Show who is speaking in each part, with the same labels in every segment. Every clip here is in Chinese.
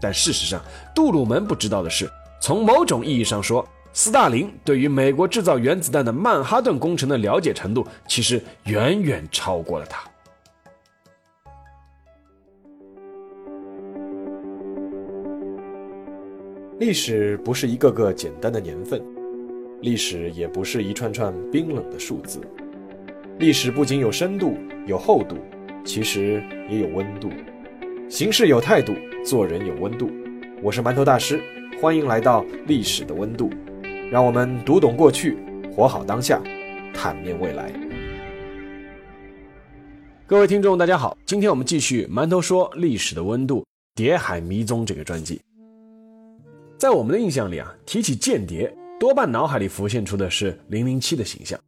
Speaker 1: 但事实上，杜鲁门不知道的是，从某种意义上说，斯大林对于美国制造原子弹的曼哈顿工程的了解程度，其实远远超过了他。
Speaker 2: 历史不是一个个简单的年份，历史也不是一串串冰冷的数字。历史不仅有深度、有厚度，其实也有温度。行事有态度，做人有温度。我是馒头大师，欢迎来到历史的温度，让我们读懂过去，活好当下，坦面未来。
Speaker 1: 各位听众，大家好，今天我们继续馒头说历史的温度——谍海迷踪这个专辑。在我们的印象里啊，提起间谍，多半脑海里浮现出的是零零七的形象，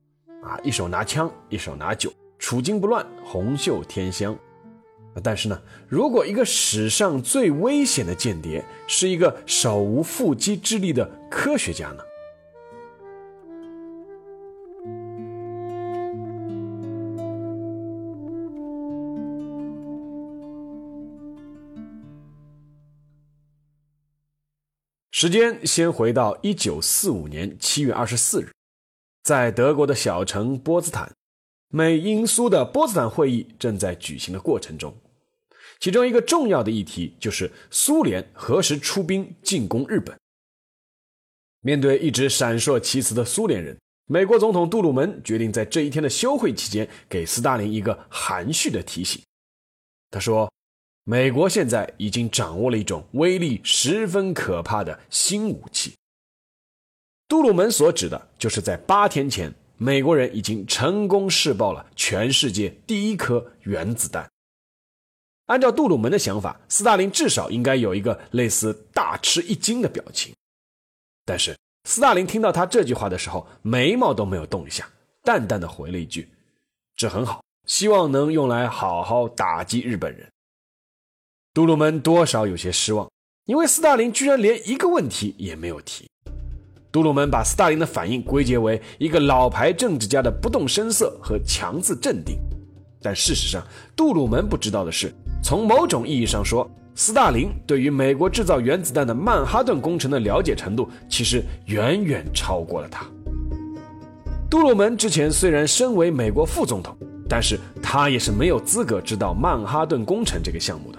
Speaker 1: 啊，一手拿枪，一手拿酒，处惊不乱，红袖添香。但是呢，如果一个史上最危险的间谍是一个手无缚鸡之力的科学家呢？时间先回到一九四五年七月二十四日，在德国的小城波茨坦，美英苏的波茨坦会议正在举行的过程中，其中一个重要的议题就是苏联何时出兵进攻日本。面对一直闪烁其词的苏联人，美国总统杜鲁门决定在这一天的休会期间给斯大林一个含蓄的提醒。他说。美国现在已经掌握了一种威力十分可怕的新武器。杜鲁门所指的就是在八天前，美国人已经成功试爆了全世界第一颗原子弹。按照杜鲁门的想法，斯大林至少应该有一个类似大吃一惊的表情。但是斯大林听到他这句话的时候，眉毛都没有动一下，淡淡的回了一句：“这很好，希望能用来好好打击日本人。”杜鲁门多少有些失望，因为斯大林居然连一个问题也没有提。杜鲁门把斯大林的反应归结为一个老牌政治家的不动声色和强自镇定，但事实上，杜鲁门不知道的是，从某种意义上说，斯大林对于美国制造原子弹的曼哈顿工程的了解程度，其实远远超过了他。杜鲁门之前虽然身为美国副总统，但是他也是没有资格知道曼哈顿工程这个项目的。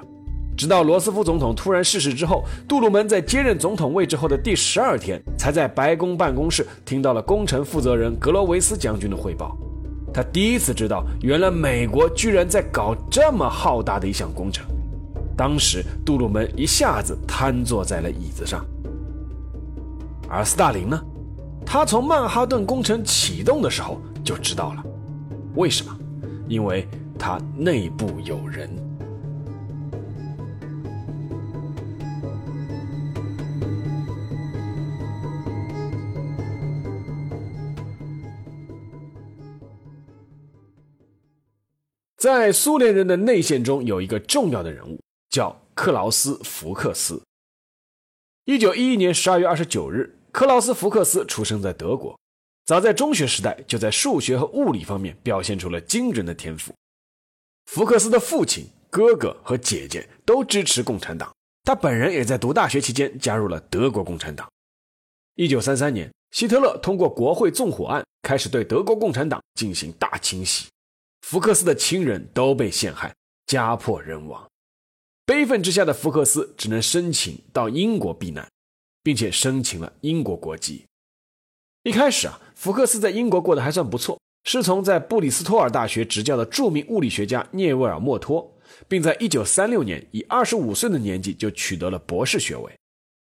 Speaker 1: 直到罗斯福总统突然逝世之后，杜鲁门在接任总统位置后的第十二天，才在白宫办公室听到了工程负责人格罗维斯将军的汇报。他第一次知道，原来美国居然在搞这么浩大的一项工程。当时，杜鲁门一下子瘫坐在了椅子上。而斯大林呢？他从曼哈顿工程启动的时候就知道了。为什么？因为他内部有人。在苏联人的内线中，有一个重要的人物，叫克劳斯·福克斯。一九一一年十二月二十九日，克劳斯·福克斯出生在德国。早在中学时代，就在数学和物理方面表现出了惊人的天赋。福克斯的父亲、哥哥和姐姐都支持共产党，他本人也在读大学期间加入了德国共产党。一九三三年，希特勒通过国会纵火案，开始对德国共产党进行大清洗。福克斯的亲人都被陷害，家破人亡。悲愤之下的福克斯只能申请到英国避难，并且申请了英国国籍。一开始啊，福克斯在英国过得还算不错，师从在布里斯托尔大学执教的著名物理学家涅维尔·莫托，并在1936年以25岁的年纪就取得了博士学位。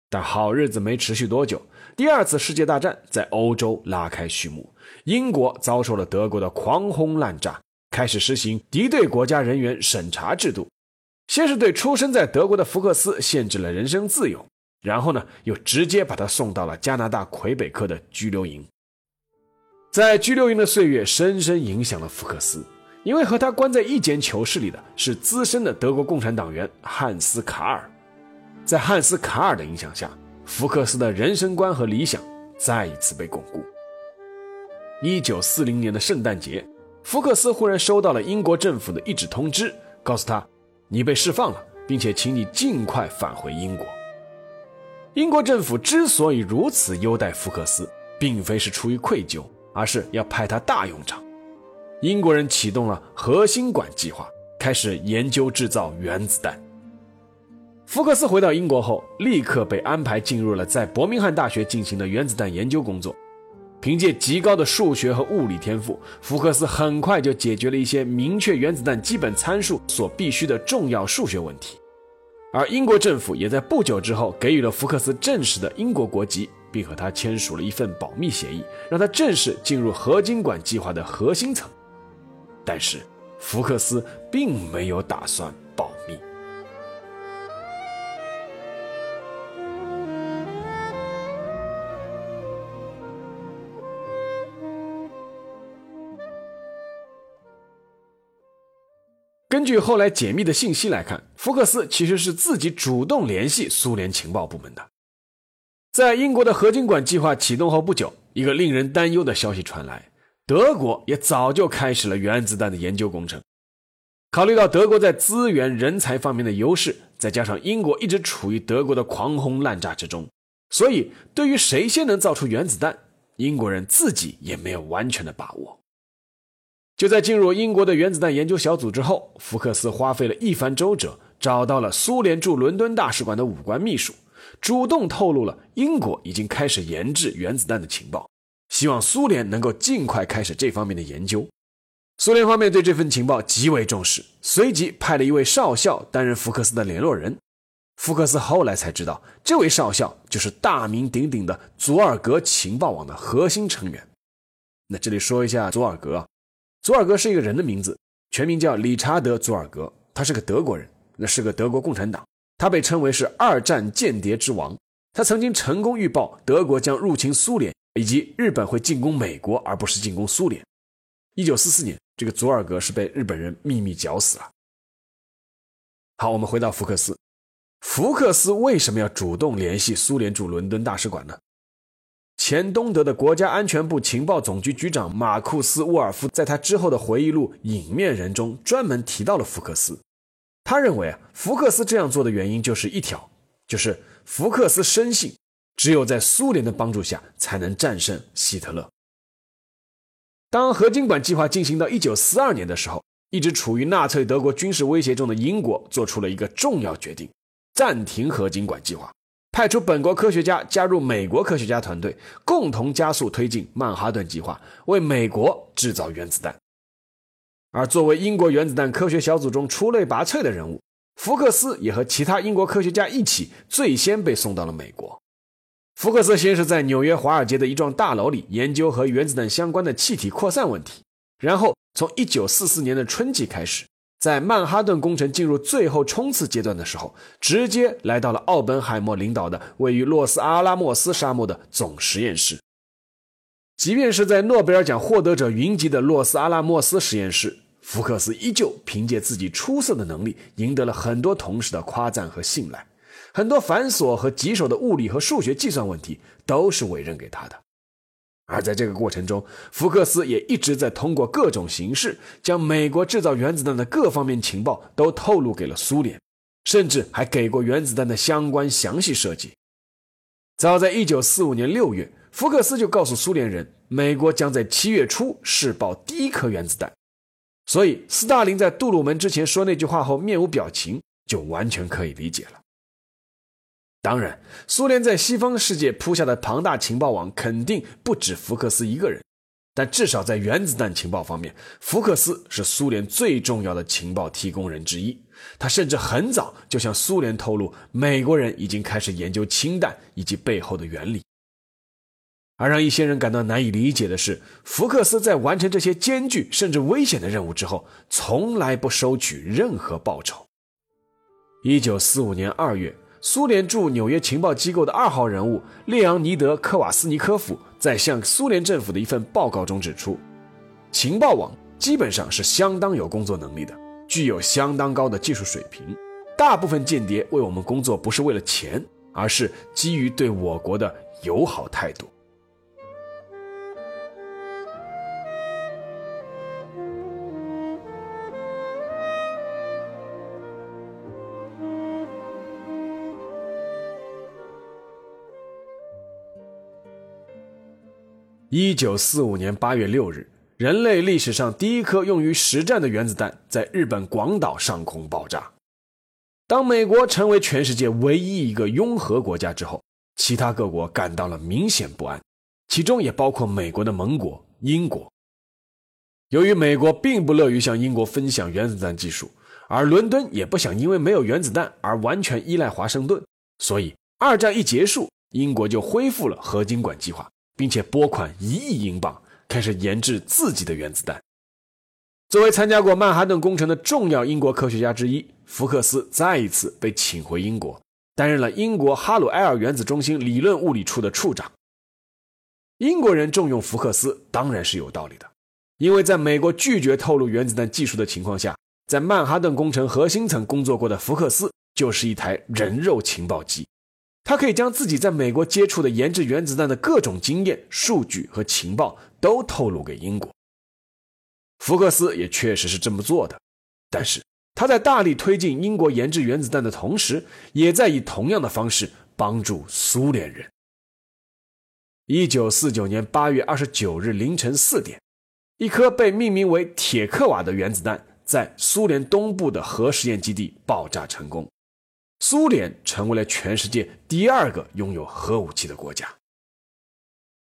Speaker 1: 但好日子没持续多久，第二次世界大战在欧洲拉开序幕，英国遭受了德国的狂轰滥炸。开始实行敌对国家人员审查制度，先是对出生在德国的福克斯限制了人身自由，然后呢，又直接把他送到了加拿大魁北克的拘留营。在拘留营的岁月，深深影响了福克斯，因为和他关在一间囚室里的是资深的德国共产党员汉斯·卡尔。在汉斯·卡尔的影响下，福克斯的人生观和理想再一次被巩固。一九四零年的圣诞节。福克斯忽然收到了英国政府的一纸通知，告诉他：“你被释放了，并且请你尽快返回英国。英国政府之所以如此优待福克斯，并非是出于愧疚，而是要派他大用场。英国人启动了核心管计划，开始研究制造原子弹。福克斯回到英国后，立刻被安排进入了在伯明翰大学进行的原子弹研究工作。凭借极高的数学和物理天赋，福克斯很快就解决了一些明确原子弹基本参数所必须的重要数学问题。而英国政府也在不久之后给予了福克斯正式的英国国籍，并和他签署了一份保密协议，让他正式进入合金管计划的核心层。但是，福克斯并没有打算保密。根据后来解密的信息来看，福克斯其实是自己主动联系苏联情报部门的。在英国的合金管计划启动后不久，一个令人担忧的消息传来：德国也早就开始了原子弹的研究工程。考虑到德国在资源、人才方面的优势，再加上英国一直处于德国的狂轰滥炸之中，所以对于谁先能造出原子弹，英国人自己也没有完全的把握。就在进入英国的原子弹研究小组之后，福克斯花费了一番周折，找到了苏联驻伦敦大使馆的武官秘书，主动透露了英国已经开始研制原子弹的情报，希望苏联能够尽快开始这方面的研究。苏联方面对这份情报极为重视，随即派了一位少校担任福克斯的联络人。福克斯后来才知道，这位少校就是大名鼎鼎的佐尔格情报网的核心成员。那这里说一下佐尔格。佐尔格是一个人的名字，全名叫理查德·佐尔格，他是个德国人，那是个德国共产党，他被称为是二战间谍之王。他曾经成功预报德国将入侵苏联，以及日本会进攻美国而不是进攻苏联。一九四四年，这个佐尔格是被日本人秘密绞死了。好，我们回到福克斯，福克斯为什么要主动联系苏联驻伦敦大使馆呢？前东德的国家安全部情报总局局长马库斯·沃尔夫在他之后的回忆录《隐面人》中专门提到了福克斯。他认为啊，福克斯这样做的原因就是一条，就是福克斯深信，只有在苏联的帮助下才能战胜希特勒。当合金管计划进行到1942年的时候，一直处于纳粹德国军事威胁中的英国做出了一个重要决定：暂停合金管计划。派出本国科学家加入美国科学家团队，共同加速推进曼哈顿计划，为美国制造原子弹。而作为英国原子弹科学小组中出类拔萃的人物，福克斯也和其他英国科学家一起，最先被送到了美国。福克斯先是在纽约华尔街的一幢大楼里研究和原子弹相关的气体扩散问题，然后从1944年的春季开始。在曼哈顿工程进入最后冲刺阶段的时候，直接来到了奥本海默领导的位于洛斯阿拉莫斯沙漠的总实验室。即便是在诺贝尔奖获得者云集的洛斯阿拉莫斯实验室，福克斯依旧凭借自己出色的能力，赢得了很多同事的夸赞和信赖。很多繁琐和棘手的物理和数学计算问题，都是委任给他的。而在这个过程中，福克斯也一直在通过各种形式，将美国制造原子弹的各方面情报都透露给了苏联，甚至还给过原子弹的相关详细设计。早在1945年6月，福克斯就告诉苏联人，美国将在七月初试爆第一颗原子弹。所以，斯大林在杜鲁门之前说那句话后面无表情，就完全可以理解了。当然，苏联在西方世界铺下的庞大情报网肯定不止福克斯一个人，但至少在原子弹情报方面，福克斯是苏联最重要的情报提供人之一。他甚至很早就向苏联透露，美国人已经开始研究氢弹以及背后的原理。而让一些人感到难以理解的是，福克斯在完成这些艰巨甚至危险的任务之后，从来不收取任何报酬。一九四五年二月。苏联驻纽约情报机构的二号人物列昂尼德·科瓦斯尼科夫在向苏联政府的一份报告中指出，情报网基本上是相当有工作能力的，具有相当高的技术水平。大部分间谍为我们工作不是为了钱，而是基于对我国的友好态度。一九四五年八月六日，人类历史上第一颗用于实战的原子弹在日本广岛上空爆炸。当美国成为全世界唯一一个拥核国家之后，其他各国感到了明显不安，其中也包括美国的盟国英国。由于美国并不乐于向英国分享原子弹技术，而伦敦也不想因为没有原子弹而完全依赖华盛顿，所以二战一结束，英国就恢复了核经管计划。并且拨款一亿英镑，开始研制自己的原子弹。作为参加过曼哈顿工程的重要英国科学家之一，福克斯再一次被请回英国，担任了英国哈鲁埃尔原子中心理论物理处的处长。英国人重用福克斯当然是有道理的，因为在美国拒绝透露原子弹技术的情况下，在曼哈顿工程核心层工作过的福克斯就是一台人肉情报机。他可以将自己在美国接触的研制原子弹的各种经验、数据和情报都透露给英国。福克斯也确实是这么做的，但是他在大力推进英国研制原子弹的同时，也在以同样的方式帮助苏联人。一九四九年八月二十九日凌晨四点，一颗被命名为铁克瓦的原子弹在苏联东部的核实验基地爆炸成功。苏联成为了全世界第二个拥有核武器的国家。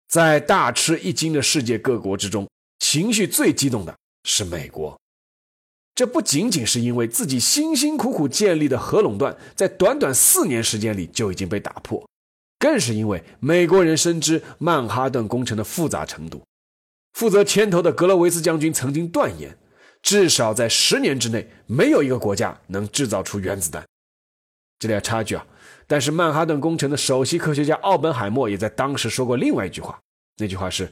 Speaker 1: 在大吃一惊的世界各国之中，情绪最激动的是美国。这不仅仅是因为自己辛辛苦苦建立的核垄断，在短短四年时间里就已经被打破，更是因为美国人深知曼哈顿工程的复杂程度。负责牵头的格罗维斯将军曾经断言，至少在十年之内，没有一个国家能制造出原子弹。这里要插一句啊，但是曼哈顿工程的首席科学家奥本海默也在当时说过另外一句话，那句话是：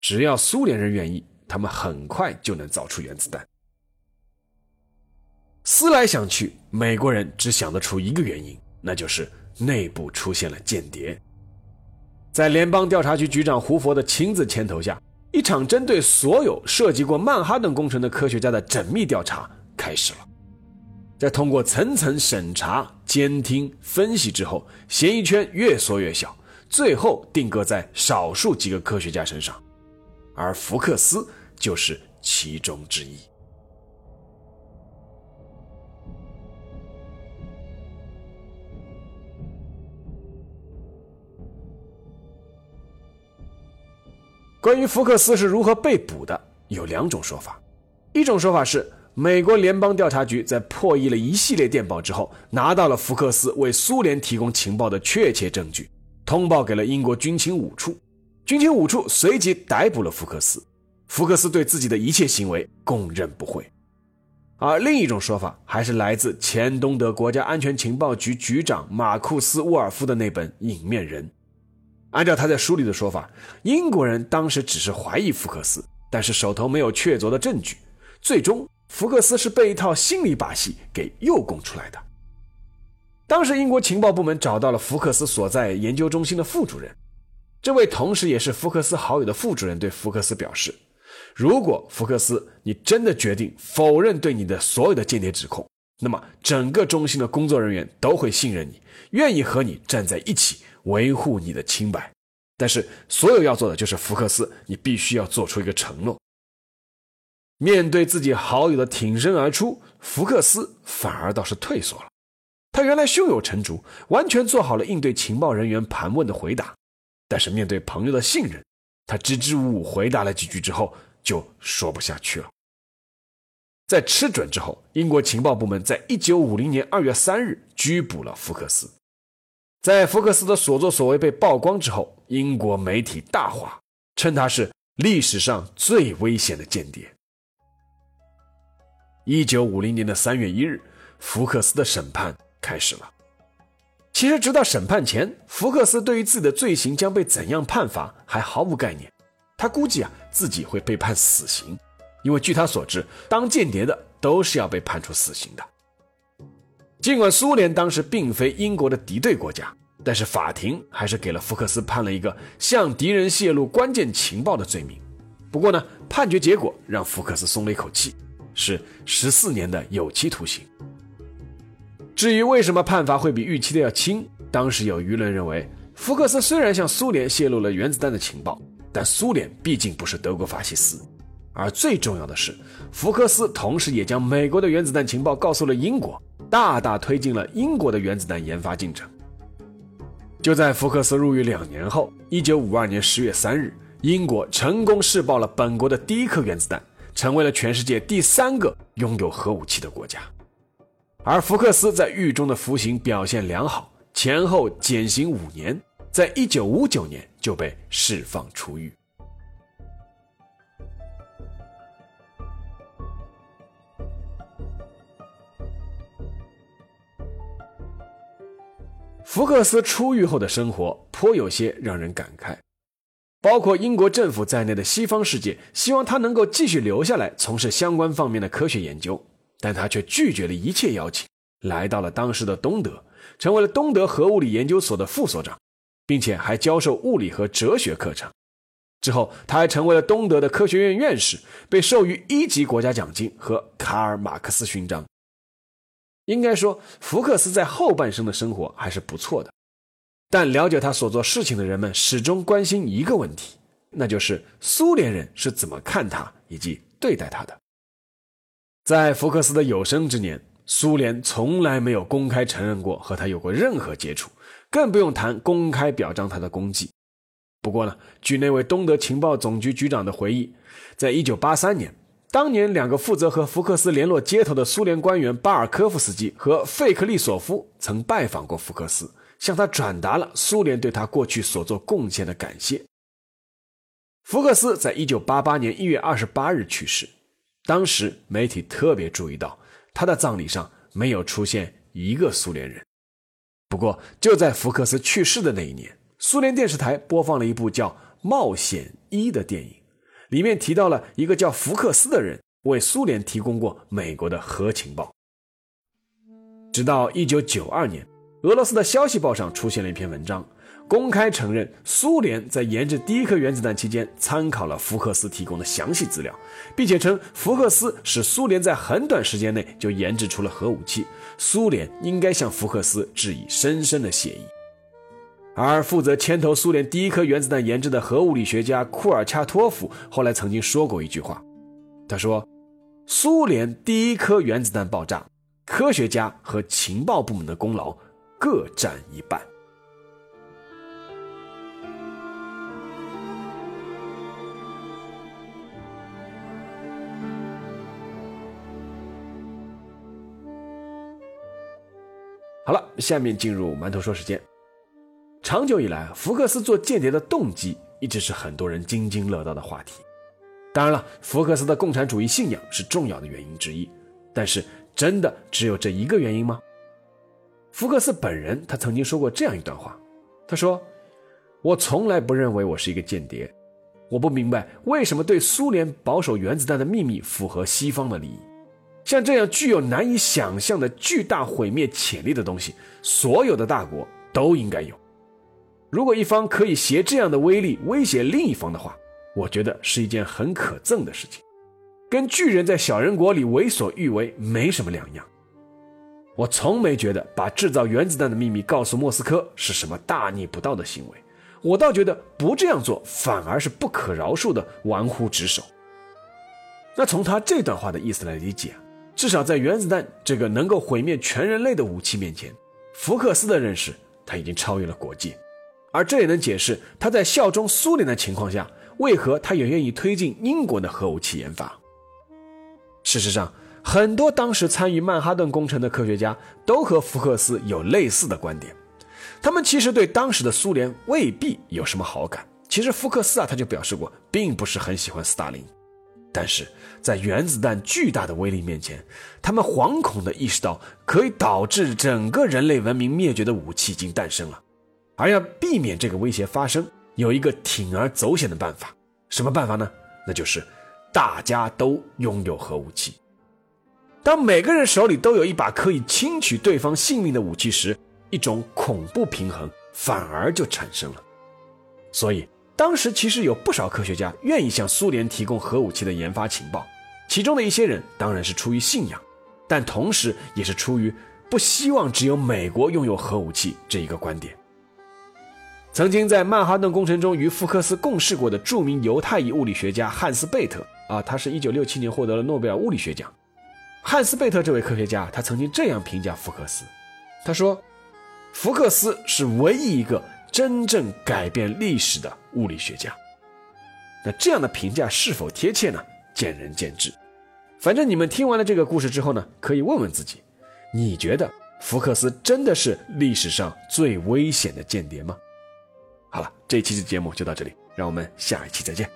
Speaker 1: 只要苏联人愿意，他们很快就能造出原子弹。思来想去，美国人只想得出一个原因，那就是内部出现了间谍。在联邦调查局局长胡佛的亲自牵头下，一场针对所有涉及过曼哈顿工程的科学家的缜密调查开始了。在通过层层审查、监听、分析之后，嫌疑圈越缩越小，最后定格在少数几个科学家身上，而福克斯就是其中之一。关于福克斯是如何被捕的，有两种说法，一种说法是。美国联邦调查局在破译了一系列电报之后，拿到了福克斯为苏联提供情报的确切证据，通报给了英国军情五处。军情五处随即逮捕了福克斯。福克斯对自己的一切行为供认不讳。而另一种说法还是来自前东德国家安全情报局局长马库斯·沃尔夫的那本《隐面人》。按照他在书里的说法，英国人当时只是怀疑福克斯，但是手头没有确凿的证据，最终。福克斯是被一套心理把戏给诱供出来的。当时，英国情报部门找到了福克斯所在研究中心的副主任，这位同时也是福克斯好友的副主任对福克斯表示：“如果福克斯你真的决定否认对你的所有的间谍指控，那么整个中心的工作人员都会信任你，愿意和你站在一起维护你的清白。但是，所有要做的就是福克斯，你必须要做出一个承诺。”面对自己好友的挺身而出，福克斯反而倒是退缩了。他原来胸有成竹，完全做好了应对情报人员盘问的回答，但是面对朋友的信任，他支支吾吾回答了几句之后就说不下去了。在吃准之后，英国情报部门在一九五零年二月三日拘捕了福克斯。在福克斯的所作所为被曝光之后，英国媒体大哗，称他是历史上最危险的间谍。一九五零年的三月一日，福克斯的审判开始了。其实，直到审判前，福克斯对于自己的罪行将被怎样判罚还毫无概念。他估计啊，自己会被判死刑，因为据他所知，当间谍的都是要被判处死刑的。尽管苏联当时并非英国的敌对国家，但是法庭还是给了福克斯判了一个向敌人泄露关键情报的罪名。不过呢，判决结果让福克斯松了一口气。是十四年的有期徒刑。至于为什么判罚会比预期的要轻，当时有舆论认为，福克斯虽然向苏联泄露了原子弹的情报，但苏联毕竟不是德国法西斯，而最重要的是，福克斯同时也将美国的原子弹情报告诉了英国，大大推进了英国的原子弹研发进程。就在福克斯入狱两年后，一九五二年十月三日，英国成功试爆了本国的第一颗原子弹，成为了全世界第三个拥有核武器的国家。而福克斯在狱中的服刑表现良好，前后减刑五年，在一九五九年就被释放出狱。福克斯出狱后的生活颇有些让人感慨，包括英国政府在内的西方世界希望他能够继续留下来从事相关方面的科学研究，但他却拒绝了一切邀请，来到了当时的东德，成为了东德核物理研究所的副所长，并且还教授物理和哲学课程。之后，他还成为了东德的科学院院士，被授予一级国家奖金和卡尔马克思勋章。应该说，福克斯在后半生的生活还是不错的，但了解他所做事情的人们始终关心一个问题，那就是苏联人是怎么看他以及对待他的。在福克斯的有生之年，苏联从来没有公开承认过和他有过任何接触，更不用谈公开表彰他的功绩。不过呢，据那位东德情报总局局长的回忆，在一九八三年。当年，两个负责和福克斯联络接头的苏联官员巴尔科夫斯基和费克利索夫曾拜访过福克斯，向他转达了苏联对他过去所做贡献的感谢。福克斯在一九八八年一月二十八日去世，当时媒体特别注意到他的葬礼上没有出现一个苏联人。不过，就在福克斯去世的那一年，苏联电视台播放了一部叫《冒险一》的电影。里面提到了一个叫福克斯的人为苏联提供过美国的核情报。直到一九九二年，俄罗斯的消息报上出现了一篇文章，公开承认苏联在研制第一颗原子弹期间参考了福克斯提供的详细资料，并且称福克斯使苏联在很短时间内就研制出了核武器，苏联应该向福克斯致以深深的谢意。而负责牵头苏联第一颗原子弹研制的核物理学家库尔恰托夫后来曾经说过一句话，他说：“苏联第一颗原子弹爆炸，科学家和情报部门的功劳各占一半。”好了，下面进入馒头说时间。长久以来，福克斯做间谍的动机一直是很多人津津乐道的话题。当然了，福克斯的共产主义信仰是重要的原因之一，但是真的只有这一个原因吗？福克斯本人他曾经说过这样一段话，他说：“我从来不认为我是一个间谍，我不明白为什么对苏联保守原子弹的秘密符合西方的利益。像这样具有难以想象的巨大毁灭潜力的东西，所有的大国都应该有。”如果一方可以携这样的威力威胁另一方的话，我觉得是一件很可憎的事情，跟巨人在小人国里为所欲为没什么两样。我从没觉得把制造原子弹的秘密告诉莫斯科是什么大逆不道的行为，我倒觉得不这样做反而是不可饶恕的玩忽职守。那从他这段话的意思来理解，至少在原子弹这个能够毁灭全人类的武器面前，福克斯的认识他已经超越了国界。而这也能解释他在效忠苏联的情况下，为何他也愿意推进英国的核武器研发。事实上，很多当时参与曼哈顿工程的科学家都和福克斯有类似的观点。他们其实对当时的苏联未必有什么好感。其实福克斯啊，他就表示过，并不是很喜欢斯大林。但是在原子弹巨大的威力面前，他们惶恐地意识到，可以导致整个人类文明灭绝的武器已经诞生了。而要避免这个威胁发生，有一个铤而走险的办法。什么办法呢？那就是大家都拥有核武器。当每个人手里都有一把可以轻取对方性命的武器时，一种恐怖平衡反而就产生了。所以，当时其实有不少科学家愿意向苏联提供核武器的研发情报，其中的一些人当然是出于信仰，但同时也是出于不希望只有美国拥有核武器这一个观点。曾经在曼哈顿工程中与福克斯共事过的著名犹太裔物理学家汉斯贝特啊，他是一九六七年获得了诺贝尔物理学奖。汉斯贝特这位科学家，他曾经这样评价福克斯，他说：“福克斯是唯一一个真正改变历史的物理学家。”那这样的评价是否贴切呢？见仁见智。反正你们听完了这个故事之后呢，可以问问自己：你觉得福克斯真的是历史上最危险的间谍吗？好了，这一期的节目就到这里，让我们下一期再见。